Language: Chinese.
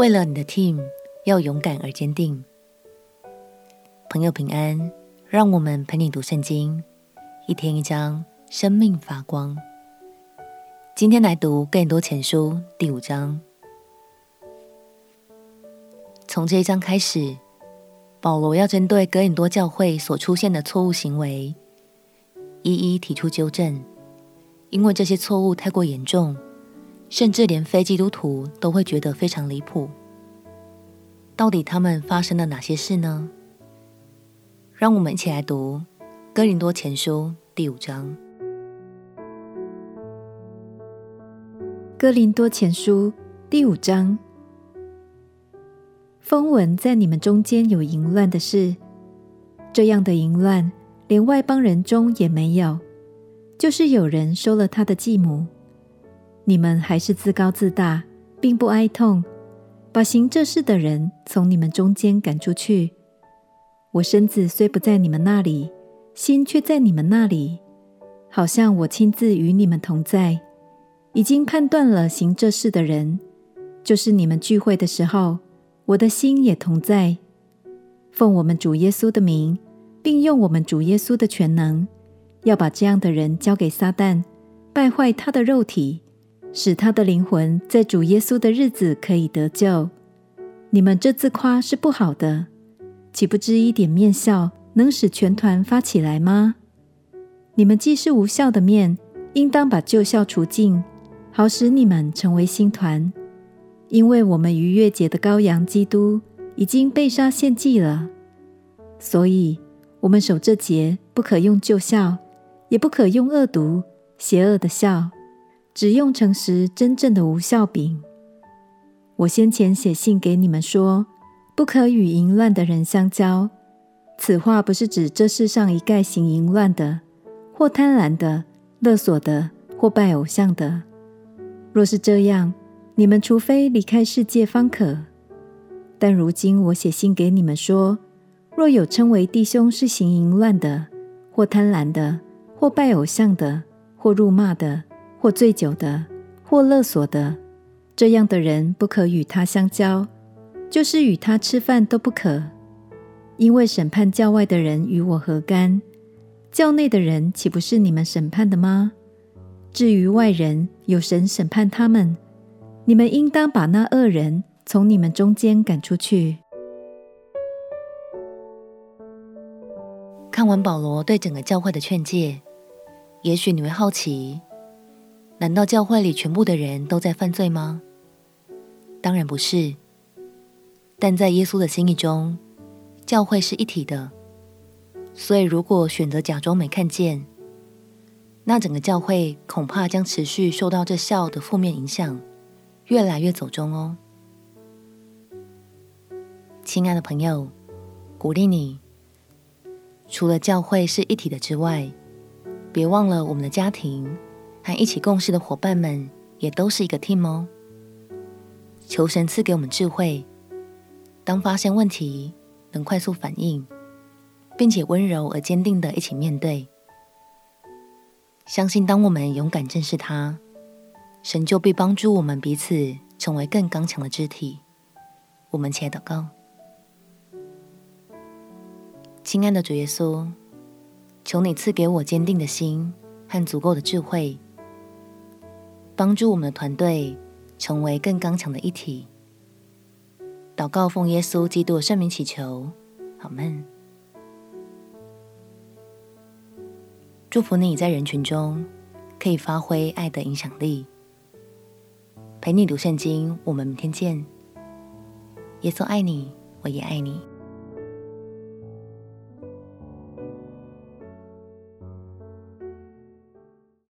为了你的 team 要勇敢而坚定。朋友平安，让我们陪你读圣经，一天一章，生命发光。今天来读哥林多前书第五章。从这一章开始，保罗要针对哥林多教会所出现的错误行为，一一提出纠正，因为这些错误太过严重。甚至连非基督徒都会觉得非常离谱。到底他们发生了哪些事呢？让我们一起来读《哥林多前书》第五章。《哥林多前书》第五章，风闻在你们中间有淫乱的事，这样的淫乱连外邦人中也没有，就是有人收了他的继母。你们还是自高自大，并不哀痛，把行这事的人从你们中间赶出去。我身子虽不在你们那里，心却在你们那里，好像我亲自与你们同在，已经判断了行这事的人，就是你们聚会的时候，我的心也同在。奉我们主耶稣的名，并用我们主耶稣的全能，要把这样的人交给撒旦，败坏他的肉体。使他的灵魂在主耶稣的日子可以得救。你们这自夸是不好的，岂不知一点面笑能使全团发起来吗？你们既是无效的面，应当把旧笑除尽，好使你们成为新团。因为我们逾越节的羔羊基督已经被杀献祭了，所以我们守这节不可用旧笑，也不可用恶毒邪恶的笑。只用诚实真正的无酵饼。我先前写信给你们说，不可与淫乱的人相交。此话不是指这世上一概行淫乱的，或贪婪的、勒索的，或拜偶像的。若是这样，你们除非离开世界方可。但如今我写信给你们说，若有称为弟兄是行淫乱的，或贪婪的，或拜偶像的，或辱骂的，或醉酒的，或勒索的，这样的人不可与他相交，就是与他吃饭都不可，因为审判教外的人与我何干？教内的人岂不是你们审判的吗？至于外人，有神审判他们。你们应当把那恶人从你们中间赶出去。看完保罗对整个教会的劝诫，也许你会好奇。难道教会里全部的人都在犯罪吗？当然不是。但在耶稣的心意中，教会是一体的。所以，如果选择假装没看见，那整个教会恐怕将持续受到这笑的负面影响，越来越走中哦。亲爱的朋友，鼓励你，除了教会是一体的之外，别忘了我们的家庭。和一起共事的伙伴们也都是一个 team 哦。求神赐给我们智慧，当发现问题能快速反应，并且温柔而坚定的一起面对。相信当我们勇敢正视它，神就必帮助我们彼此成为更刚强的肢体。我们且祷告：亲爱的主耶稣，求你赐给我坚定的心和足够的智慧。帮助我们的团队成为更刚强的一体。祷告奉耶稣基督的圣名祈求，阿们。祝福你在人群中可以发挥爱的影响力。陪你读圣经，我们明天见。耶稣爱你，我也爱你。